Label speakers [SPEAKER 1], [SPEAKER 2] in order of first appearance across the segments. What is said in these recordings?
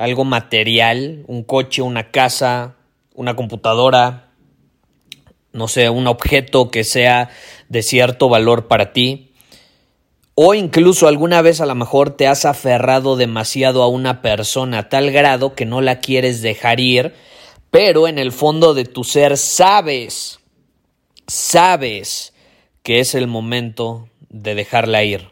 [SPEAKER 1] Algo material, un coche, una casa, una computadora, no sé, un objeto que sea de cierto valor para ti. O incluso alguna vez a lo mejor te has aferrado demasiado a una persona a tal grado que no la quieres dejar ir, pero en el fondo de tu ser sabes, sabes que es el momento de dejarla ir.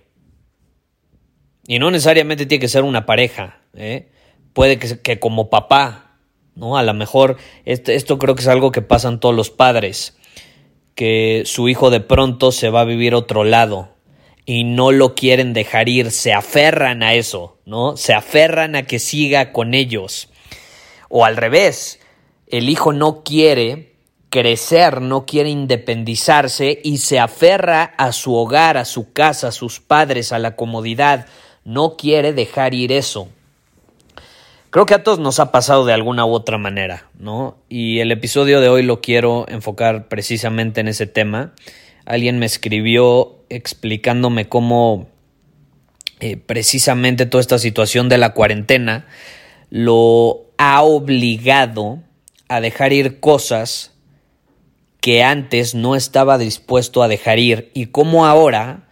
[SPEAKER 1] Y no necesariamente tiene que ser una pareja, ¿eh? Puede que, como papá, ¿no? A lo mejor esto, esto creo que es algo que pasan todos los padres, que su hijo de pronto se va a vivir otro lado y no lo quieren dejar ir, se aferran a eso, ¿no? Se aferran a que siga con ellos. O al revés, el hijo no quiere crecer, no quiere independizarse y se aferra a su hogar, a su casa, a sus padres, a la comodidad, no quiere dejar ir eso. Creo que a todos nos ha pasado de alguna u otra manera, ¿no? Y el episodio de hoy lo quiero enfocar precisamente en ese tema. Alguien me escribió explicándome cómo eh, precisamente toda esta situación de la cuarentena lo ha obligado a dejar ir cosas que antes no estaba dispuesto a dejar ir y cómo ahora,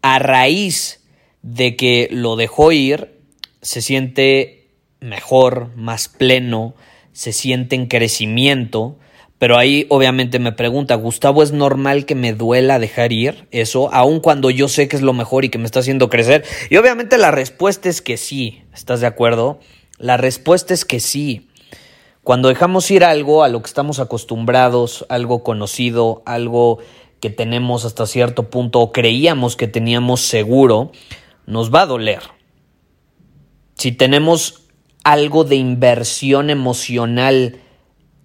[SPEAKER 1] a raíz de que lo dejó ir, se siente mejor, más pleno, se siente en crecimiento, pero ahí obviamente me pregunta, Gustavo, ¿es normal que me duela dejar ir eso, aun cuando yo sé que es lo mejor y que me está haciendo crecer? Y obviamente la respuesta es que sí, ¿estás de acuerdo? La respuesta es que sí. Cuando dejamos ir algo a lo que estamos acostumbrados, algo conocido, algo que tenemos hasta cierto punto o creíamos que teníamos seguro, nos va a doler. Si tenemos algo de inversión emocional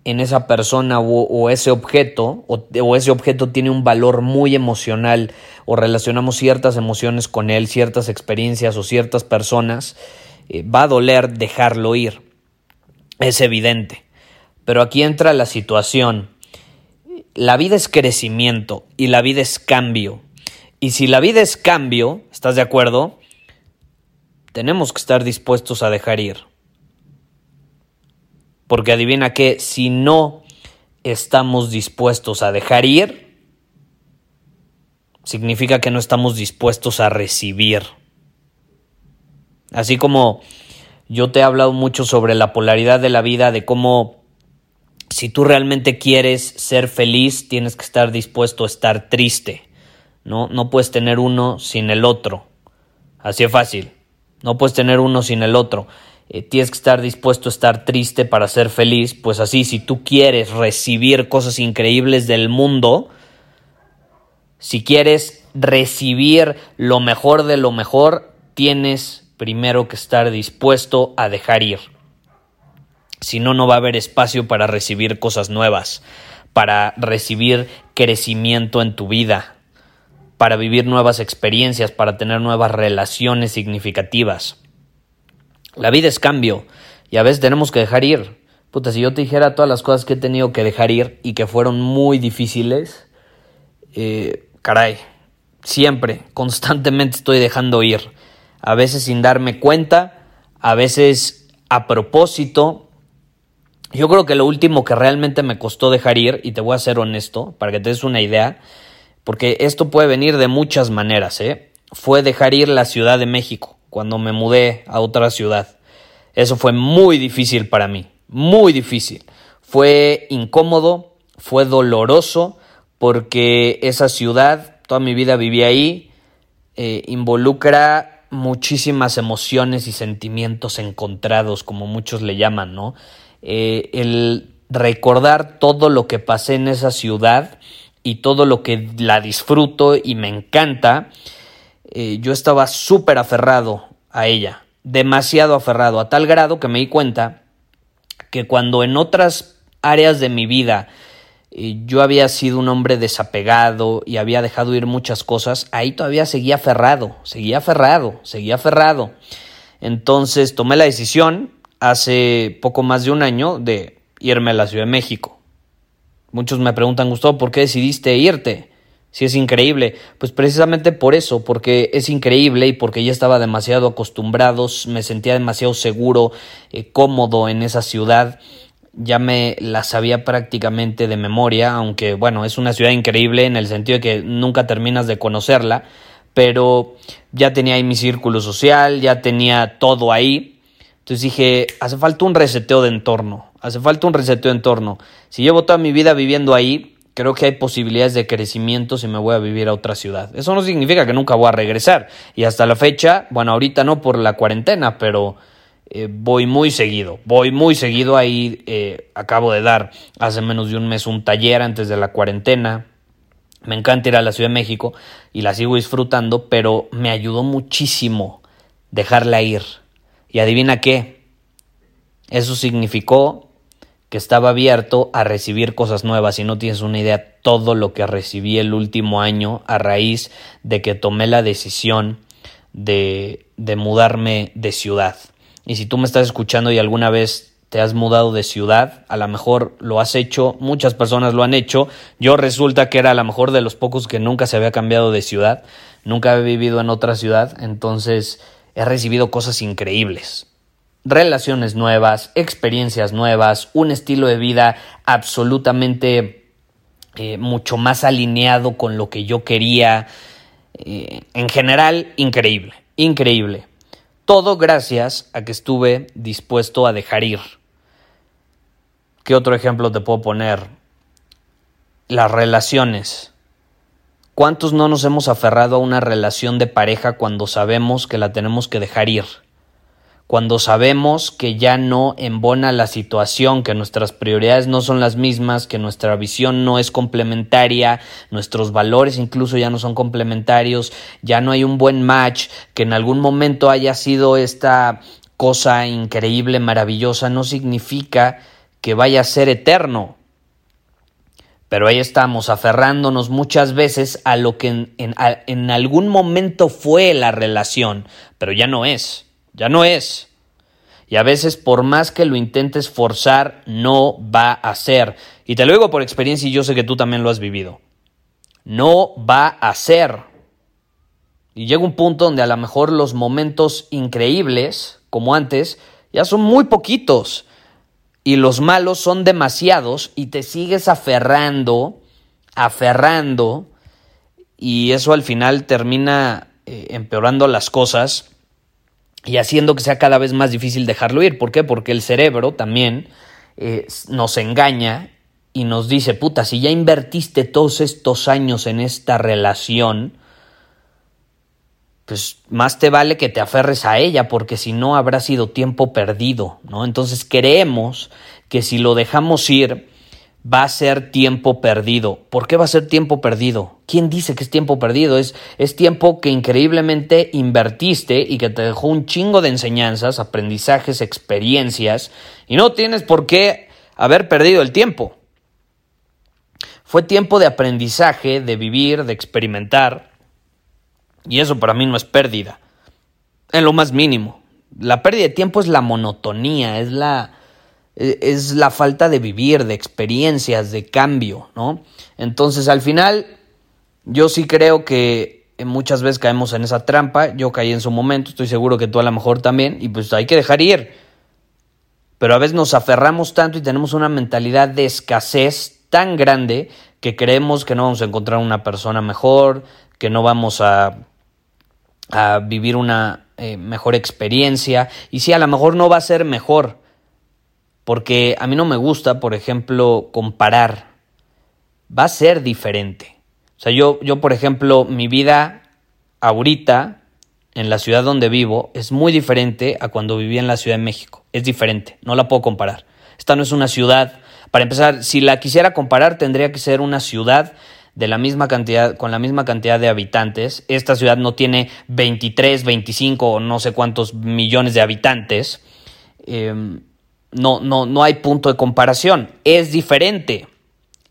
[SPEAKER 1] en esa persona o, ese objeto, o, ese objeto tiene un valor muy emocional, o relacionamos ciertas emociones con él, ciertas experiencias o ciertas personas, eh, va a doler dejarlo ir. Es evidente. Pero aquí entra la situación. La vida es crecimiento y la vida es cambio. Y si la vida es cambio, ¿estás de acuerdo? Tenemos que estar dispuestos a dejar ir. Porque adivina que si no estamos dispuestos a dejar ir, significa que no estamos dispuestos a recibir. Así como yo te he hablado mucho sobre la polaridad de la vida, de cómo si tú realmente quieres ser feliz, tienes que estar dispuesto a estar triste. ¿no? No puedes tener uno sin el otro. Así es fácil. No puedes tener uno sin el otro. Eh, tienes que estar dispuesto a estar triste para ser feliz. Pues así, si tú quieres recibir cosas increíbles del mundo, si quieres recibir lo mejor de lo mejor, tienes primero que estar dispuesto a dejar ir. Si no, no va a haber espacio para recibir cosas nuevas, para recibir crecimiento en tu vida, para vivir nuevas experiencias, para tener nuevas relaciones significativas. La vida es cambio y a veces tenemos que dejar ir. Puta, si yo te dijera todas las cosas que he tenido que dejar ir y que fueron muy difíciles, eh, caray, siempre, constantemente estoy dejando ir. A veces sin darme cuenta, a veces a propósito. Yo creo que lo último que realmente me costó dejar ir, y te voy a ser honesto, para que te des una idea, porque esto puede venir de muchas maneras, ¿eh? Fue dejar ir la Ciudad de México cuando me mudé a otra ciudad. Eso fue muy difícil para mí, muy difícil. Fue incómodo, fue doloroso, porque esa ciudad, toda mi vida viví ahí, eh, involucra muchísimas emociones y sentimientos encontrados, como muchos le llaman, ¿no? Eh, el recordar todo lo que pasé en esa ciudad y todo lo que la disfruto y me encanta, eh, yo estaba súper aferrado a ella, demasiado aferrado, a tal grado que me di cuenta que cuando en otras áreas de mi vida eh, yo había sido un hombre desapegado y había dejado ir muchas cosas, ahí todavía seguía aferrado, seguía aferrado, seguía aferrado. Entonces tomé la decisión hace poco más de un año de irme a la Ciudad de México. Muchos me preguntan, Gustavo, ¿por qué decidiste irte? Si es increíble. Pues precisamente por eso, porque es increíble y porque ya estaba demasiado acostumbrado, me sentía demasiado seguro, eh, cómodo en esa ciudad ya me la sabía prácticamente de memoria, aunque bueno, es una ciudad increíble en el sentido de que nunca terminas de conocerla, pero ya tenía ahí mi círculo social, ya tenía todo ahí. Entonces dije, hace falta un reseteo de entorno, hace falta un reseteo de entorno. Si llevo toda mi vida viviendo ahí, creo que hay posibilidades de crecimiento si me voy a vivir a otra ciudad. Eso no significa que nunca voy a regresar. Y hasta la fecha, bueno, ahorita no por la cuarentena, pero eh, voy muy seguido, voy muy seguido ahí, eh, acabo de dar hace menos de un mes un taller antes de la cuarentena, me encanta ir a la Ciudad de México y la sigo disfrutando, pero me ayudó muchísimo dejarla ir. Y adivina qué, eso significó que estaba abierto a recibir cosas nuevas y no tienes una idea todo lo que recibí el último año a raíz de que tomé la decisión de, de mudarme de ciudad. Y si tú me estás escuchando y alguna vez te has mudado de ciudad, a lo mejor lo has hecho, muchas personas lo han hecho, yo resulta que era a lo mejor de los pocos que nunca se había cambiado de ciudad, nunca he vivido en otra ciudad, entonces he recibido cosas increíbles. Relaciones nuevas, experiencias nuevas, un estilo de vida absolutamente eh, mucho más alineado con lo que yo quería. Eh, en general, increíble, increíble. Todo gracias a que estuve dispuesto a dejar ir. ¿Qué otro ejemplo te puedo poner? Las relaciones. ¿Cuántos no nos hemos aferrado a una relación de pareja cuando sabemos que la tenemos que dejar ir? Cuando sabemos que ya no embona la situación, que nuestras prioridades no son las mismas, que nuestra visión no es complementaria, nuestros valores incluso ya no son complementarios, ya no hay un buen match, que en algún momento haya sido esta cosa increíble, maravillosa, no significa que vaya a ser eterno. Pero ahí estamos, aferrándonos muchas veces a lo que en, algún momento fue la relación, pero ya no es ya no es. Y a veces por más que lo intentes forzar, no va a ser. Y te lo digo por experiencia y yo sé que tú también lo has vivido. No va a ser. Y llega un punto donde a lo mejor los momentos increíbles, como antes, ya son muy poquitos. Y los malos son demasiados y te sigues aferrando, aferrando. Y eso al final termina eh, empeorando las cosas y haciendo que sea cada vez más difícil dejarlo ir. ¿Por qué? Porque el cerebro también eh, nos engaña y nos dice, puta, si ya invertiste todos estos años en esta relación, pues más te vale que te aferres a ella, porque si no habrá sido tiempo perdido, ¿no? Entonces creemos que si lo dejamos ir, va a ser tiempo perdido. ¿Por qué va a ser tiempo perdido? ¿Quién dice que es tiempo perdido? Es, es tiempo que increíblemente invertiste y que te dejó un chingo de enseñanzas, aprendizajes, experiencias, y no tienes por qué haber perdido el tiempo. Fue tiempo de aprendizaje, de vivir, de experimentar, y eso para mí no es pérdida, en lo más mínimo. La pérdida de tiempo es la monotonía, es la, e, es la falta de vivir, de experiencias, de cambio, ¿no? Entonces al final yo sí creo que muchas veces caemos en esa trampa, yo caí en su momento, estoy seguro que tú a lo mejor también, y pues hay que dejar ir. Pero a veces nos aferramos tanto y tenemos una mentalidad de escasez tan grande que creemos que no vamos a encontrar una persona mejor, que no vamos a, vivir una eh, mejor experiencia. Y sí, a lo mejor no va a ser mejor, porque a mí no me gusta, por ejemplo, comparar. Va a ser diferente. Sea, yo, yo por ejemplo, mi vida ahorita en la ciudad donde vivo es muy diferente a cuando vivía en la Ciudad de México. Es diferente, no la puedo comparar. Esta no es una ciudad, para empezar, si la quisiera comparar tendría que ser una ciudad de la misma cantidad, con la misma cantidad de habitantes. Esta ciudad no tiene 23, 25 o no sé cuántos millones de habitantes. Em, no, no, no hay punto de comparación. Es diferente.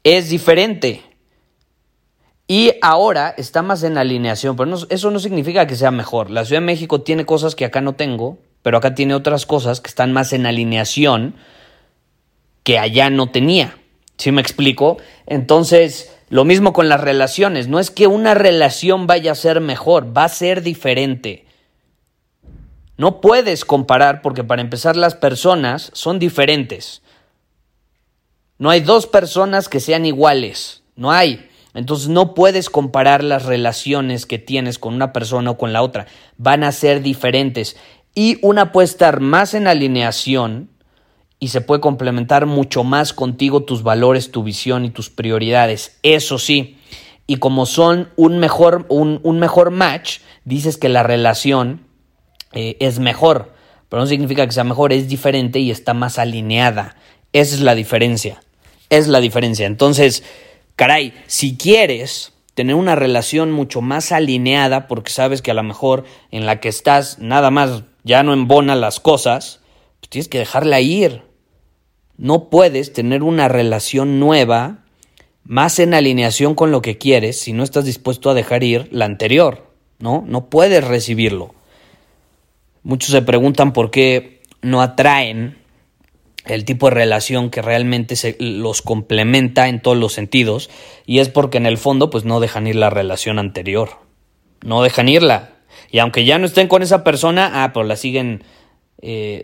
[SPEAKER 1] Es diferente. Y ahora está más en alineación, pero eso no significa que sea mejor. La Ciudad de México tiene cosas que acá no tengo, pero acá tiene otras cosas que están más en alineación que allá no tenía. ¿Sí me explico? Entonces, lo mismo con las relaciones. No es que una relación vaya a ser mejor, va a ser diferente. No puedes comparar porque para empezar las personas son diferentes. No hay dos personas que sean iguales. No hay. Entonces no puedes comparar las relaciones que tienes con una persona o con la otra. Van a ser diferentes. Y una puede estar más en alineación y se puede complementar mucho más contigo tus valores, tu visión y tus prioridades. Eso sí. Y como son un mejor, un, mejor match, dices que la relación eh, es mejor. Pero no significa que sea mejor, es diferente y está más alineada. Esa es la diferencia. Es la diferencia. Entonces, caray, si quieres tener una relación mucho más alineada, porque sabes que a lo mejor en la que estás nada más ya no embona las cosas, pues tienes que dejarla ir. No puedes tener una relación nueva más en alineación con lo que quieres si no estás dispuesto a dejar ir la anterior, ¿no? No puedes recibirlo. Muchos se preguntan por qué no atraen el tipo de relación que realmente se los complementa en todos los sentidos y es porque en el fondo pues no dejan ir la relación anterior. No dejan irla. Y aunque ya no estén con esa persona ah pues la siguen eh,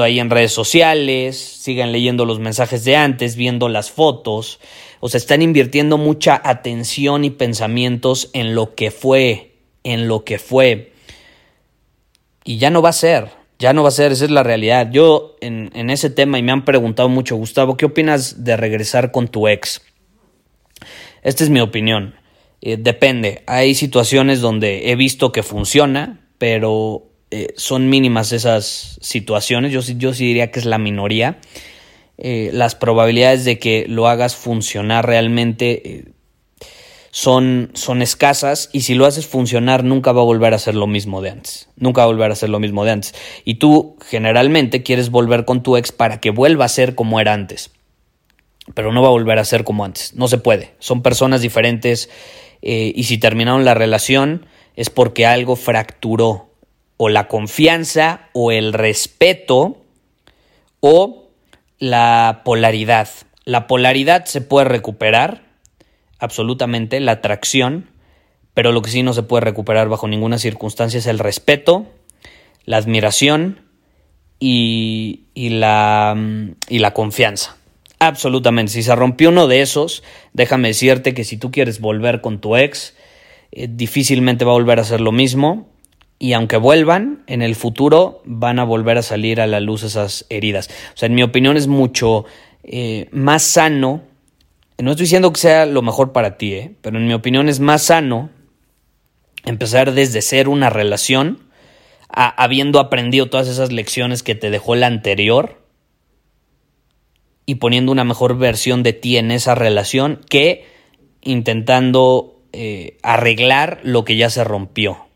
[SPEAKER 1] ahí en redes sociales siguen leyendo los mensajes de antes viendo las fotos. O sea están invirtiendo mucha atención y pensamientos en lo que fue en lo que fue. Y ya no va a ser ya no va a ser, esa es la realidad. Yo en, ese tema, y me han preguntado mucho, Gustavo, ¿qué opinas de regresar con tu ex? Esta es mi opinión. Eh, depende. Hay situaciones donde he visto que funciona, pero eh, son mínimas esas situaciones. Yo, yo sí diría que es la minoría. Eh, las probabilidades de que lo hagas funcionar realmente son, son escasas y si lo haces funcionar nunca va a volver a ser lo mismo de antes. Nunca va a volver a ser lo mismo de antes. Y tú generalmente quieres volver con tu ex para que vuelva a ser como era antes. Pero no va a volver a ser como antes. No se puede. Son personas diferentes eh, y si terminaron la relación es porque algo fracturó o la confianza o el respeto o la polaridad. La polaridad se puede recuperar absolutamente la atracción, pero lo que sí no se puede recuperar bajo ninguna circunstancia es el respeto, la admiración y, la, y la confianza. Absolutamente. Si se rompió uno de esos, déjame decirte que si tú quieres volver con tu ex, eh, difícilmente va a volver a ser lo mismo. Y aunque vuelvan, en el futuro van a volver a salir a la luz esas heridas. O sea, en mi opinión es mucho eh, más sano no estoy diciendo que sea lo mejor para ti, ¿eh? pero en mi opinión es más sano empezar desde ser una relación, habiendo aprendido todas esas lecciones que te dejó la anterior y poniendo una mejor versión de ti en esa relación que intentando eh, arreglar lo que ya se rompió.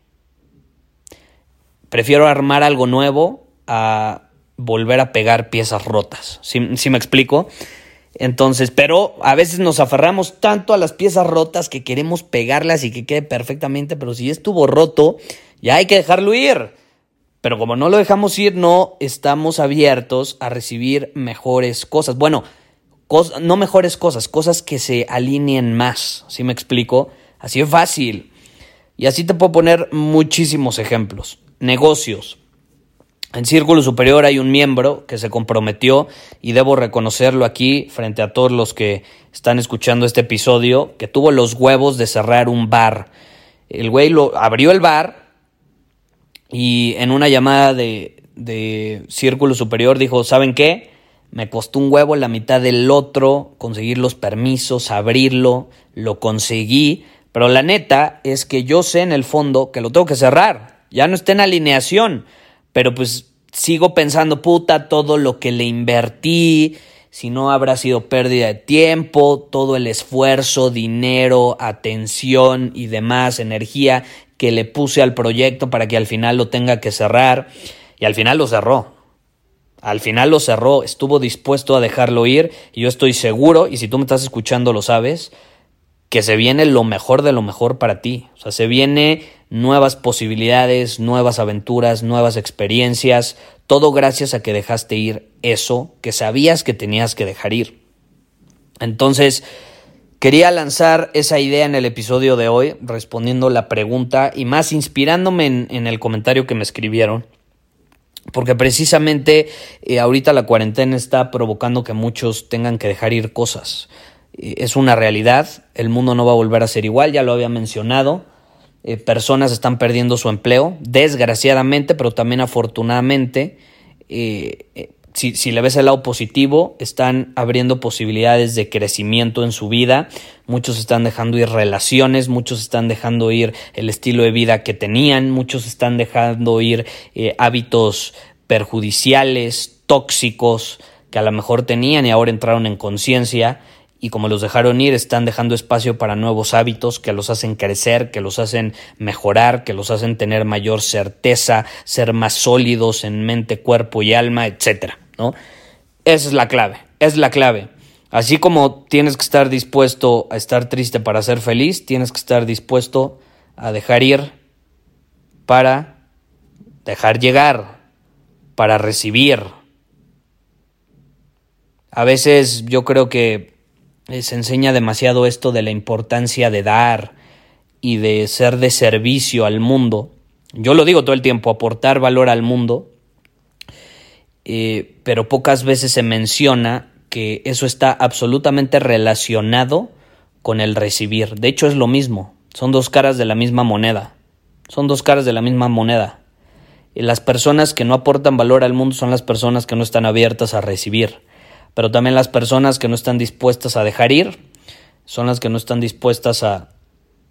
[SPEAKER 1] Prefiero armar algo nuevo a volver a pegar piezas rotas. ¿Sí, ¿sí me explico? Entonces, pero a veces nos aferramos tanto a las piezas rotas que queremos pegarlas y que quede perfectamente, pero si estuvo roto, ya hay que dejarlo ir. Pero como no lo dejamos ir, no estamos abiertos a recibir mejores cosas. Bueno, no mejores cosas, cosas que se alineen más. ¿Sí me explico? Así es fácil. Y así te puedo poner muchísimos ejemplos. Negocios. En Círculo Superior hay un miembro que se comprometió y debo reconocerlo aquí frente a todos los que están escuchando este episodio, que tuvo los huevos de cerrar un bar. El güey lo abrió el bar, y en una llamada de, de Círculo Superior dijo, ¿saben qué? Me costó un huevo la mitad del otro, conseguir los permisos, abrirlo, lo conseguí, pero la neta es que yo sé en el fondo que lo tengo que cerrar, ya no está en alineación, pero pues sigo pensando, puta, todo lo que le invertí, si no habrá sido pérdida de tiempo, todo el esfuerzo, dinero, atención y demás, energía que le puse al proyecto para que al final lo tenga que cerrar. Y al final lo cerró. Al final lo cerró, estuvo dispuesto a dejarlo ir y yo estoy seguro, y si tú me estás escuchando lo sabes, que se viene lo mejor de lo mejor para ti. O sea, se viene nuevas posibilidades, nuevas aventuras, nuevas experiencias, todo gracias a que dejaste ir eso que sabías que tenías que dejar ir. Entonces, quería lanzar esa idea en el episodio de hoy, respondiendo la pregunta y más inspirándome en, el comentario que me escribieron. Porque precisamente eh, ahorita la cuarentena está provocando que muchos tengan que dejar ir cosas. Eh, es una realidad, el mundo no va a volver a ser igual, ya lo había mencionado. Eh, personas están perdiendo su empleo, desgraciadamente, pero también afortunadamente. Si, si, le ves el lado positivo, están abriendo posibilidades de crecimiento en su vida, muchos están dejando ir relaciones, muchos están dejando ir el estilo de vida que tenían, muchos están dejando ir hábitos perjudiciales, tóxicos, que a lo mejor tenían y ahora entraron en conciencia y como los dejaron ir, están dejando espacio para nuevos hábitos que los hacen crecer, que los hacen mejorar, que los hacen tener mayor certeza, ser más sólidos en mente, cuerpo y alma, etcétera, ¿no? Esa es la clave, es la clave. Así como tienes que estar dispuesto a estar triste para ser feliz, tienes que estar dispuesto a dejar ir para dejar llegar, para recibir. A veces yo creo que se enseña demasiado esto de la importancia de dar y de ser de servicio al mundo. Yo lo digo todo el tiempo, aportar valor al mundo, eh, pero pocas veces se menciona que eso está absolutamente relacionado con el recibir. De hecho es lo mismo, son dos caras de la misma moneda, son dos caras de la misma moneda. Y las personas que no aportan valor al mundo son las personas que no están abiertas a recibir pero también las personas que no están dispuestas a dejar ir son las que no están dispuestas a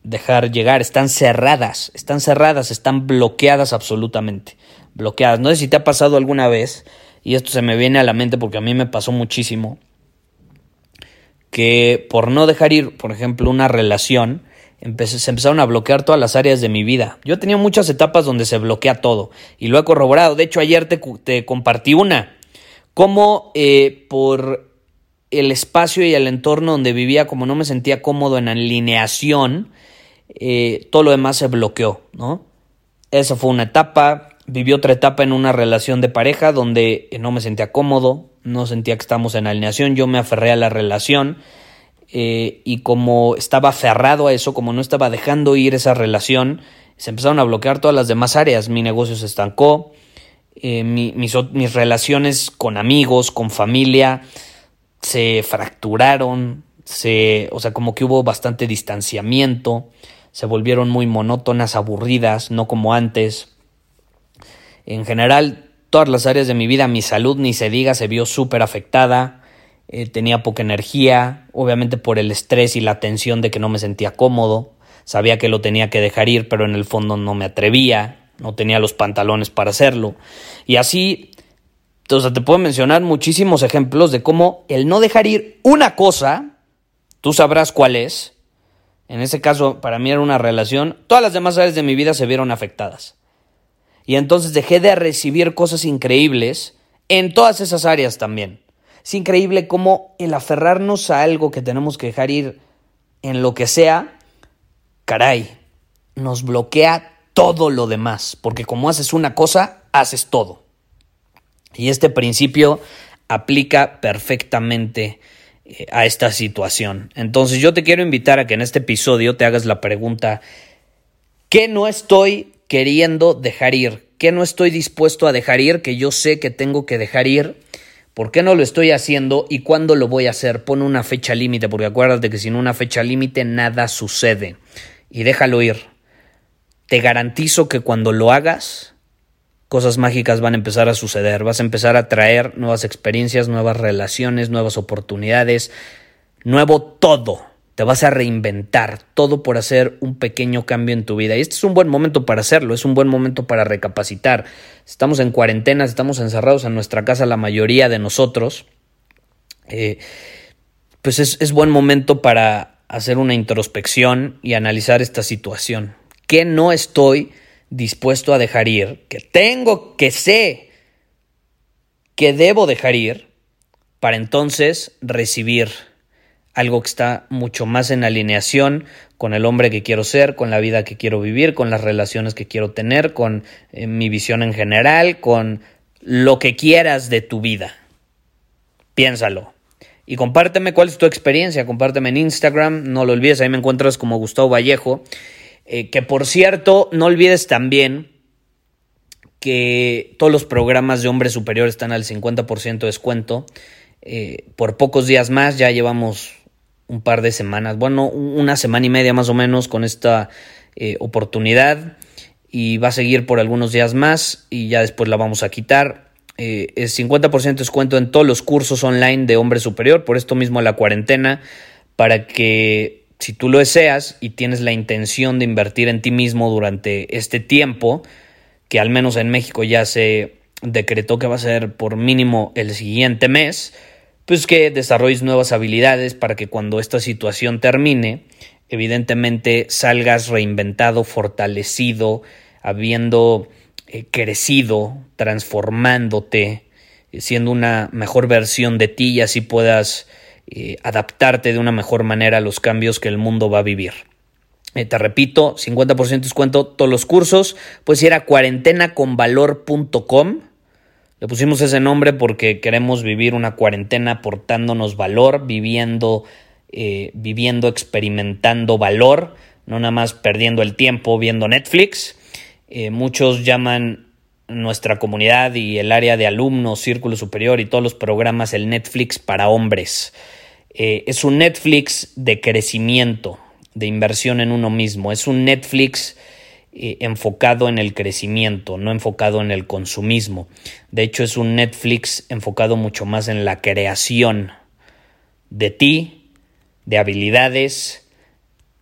[SPEAKER 1] dejar llegar, están cerradas, están cerradas, están bloqueadas absolutamente, bloqueadas. No sé si te ha pasado alguna vez, y esto se me viene a la mente porque a mí me pasó muchísimo, que por no dejar ir, por ejemplo, una relación, se empezaron a bloquear todas las áreas de mi vida. Yo tenía muchas etapas donde se bloquea todo, y lo he corroborado. De hecho, ayer te compartí una cómo eh, por el espacio y el entorno donde vivía, como no me sentía cómodo en alineación, eh, todo lo demás se bloqueó, ¿no? Esa fue una etapa. Viví otra etapa en una relación de pareja donde no me sentía cómodo, no sentía que estábamos en alineación, yo me aferré a la relación eh, y como estaba aferrado a eso, como no estaba dejando ir esa relación, se empezaron a bloquear todas las demás áreas, mi negocio se estancó, eh, mis, mis relaciones con amigos, con familia, se fracturaron, se, o sea, como que hubo bastante distanciamiento, se volvieron muy monótonas, aburridas, no como antes. En general, todas las áreas de mi vida, mi salud, ni se diga, se vio súper afectada, eh, tenía poca energía, obviamente por el estrés y la tensión de que no me sentía cómodo, sabía que lo tenía que dejar ir, pero en el fondo no me atrevía, no tenía los pantalones para hacerlo. Y así, o sea, te puedo mencionar muchísimos ejemplos de cómo el no dejar ir una cosa, tú sabrás cuál es. En ese caso, para mí era una relación, todas las demás áreas de mi vida se vieron afectadas. Y entonces dejé de recibir cosas increíbles en todas esas áreas también. Es increíble cómo el aferrarnos a algo que tenemos que dejar ir en lo que sea, caray, nos bloquea todo lo demás, porque como haces una cosa, haces todo. Y este principio aplica perfectamente eh, a esta situación. Entonces yo te quiero invitar a que en este episodio te hagas la pregunta, ¿qué no estoy queriendo dejar ir? ¿Qué no estoy dispuesto a dejar ir? Que yo sé que tengo que dejar ir. ¿Por qué no lo estoy haciendo y cuándo lo voy a hacer? Pon una fecha límite, porque acuérdate que sin una fecha límite nada sucede. Y déjalo ir te garantizo que cuando lo hagas cosas mágicas van a empezar a suceder, vas a empezar a traer nuevas experiencias, nuevas relaciones, nuevas oportunidades, nuevo todo. Te vas a reinventar, todo por hacer un pequeño cambio en tu vida. Y este es un buen momento para hacerlo, es un buen momento para recapacitar. Estamos en cuarentena, estamos encerrados en nuestra casa la mayoría de nosotros. Eh, pues es, es buen momento para hacer una introspección y analizar esta situación. ¿Qué no estoy dispuesto a dejar ir? ¿Que tengo, que sé que debo dejar ir para entonces recibir? algo que está mucho más en alineación con el hombre que quiero ser, con la vida que quiero vivir, con las relaciones que quiero tener, con eh, mi visión en general, con lo que quieras de tu vida. Piénsalo. Y compárteme cuál es tu experiencia, compárteme en Instagram, no lo olvides, ahí me encuentras como Gustavo Vallejo, eh, que por cierto, no olvides también que todos los programas de hombre superior están al 50% de descuento. Eh, por pocos días más, ya llevamos un par de semanas, bueno, una semana y media más o menos con esta eh, oportunidad y va a seguir por algunos días más y ya después la vamos a quitar. Eh, es 50% descuento en todos los cursos online de hombre superior, por esto mismo la cuarentena, para que si tú lo deseas y tienes la intención de invertir en ti mismo durante este tiempo, que al menos en México ya se decretó que va a ser por mínimo el siguiente mes, pues que desarrolles nuevas habilidades para que cuando esta situación termine, evidentemente salgas reinventado, fortalecido, habiendo eh, crecido, transformándote, siendo una mejor versión de ti y así puedas eh, adaptarte de una mejor manera a los cambios que el mundo va a vivir. te repito, 50% descuento todos los cursos. Puedes ir a cuarentenaconvalor.com le pusimos ese nombre porque queremos vivir una cuarentena aportándonos valor, viviendo, eh, viviendo, experimentando valor, no nada más perdiendo el tiempo viendo Netflix. Eh, muchos llaman nuestra comunidad y el área de alumnos, círculo superior y todos los programas el Netflix para hombres. Eh, es un Netflix de crecimiento, de inversión en uno mismo. Es un Netflix eh, enfocado en el crecimiento, no enfocado en el consumismo. De hecho, es un Netflix enfocado mucho más en la creación de ti, de habilidades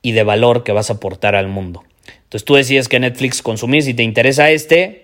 [SPEAKER 1] y de valor que vas a aportar al mundo. Entonces tú decides que Netflix consumís y te interesa este,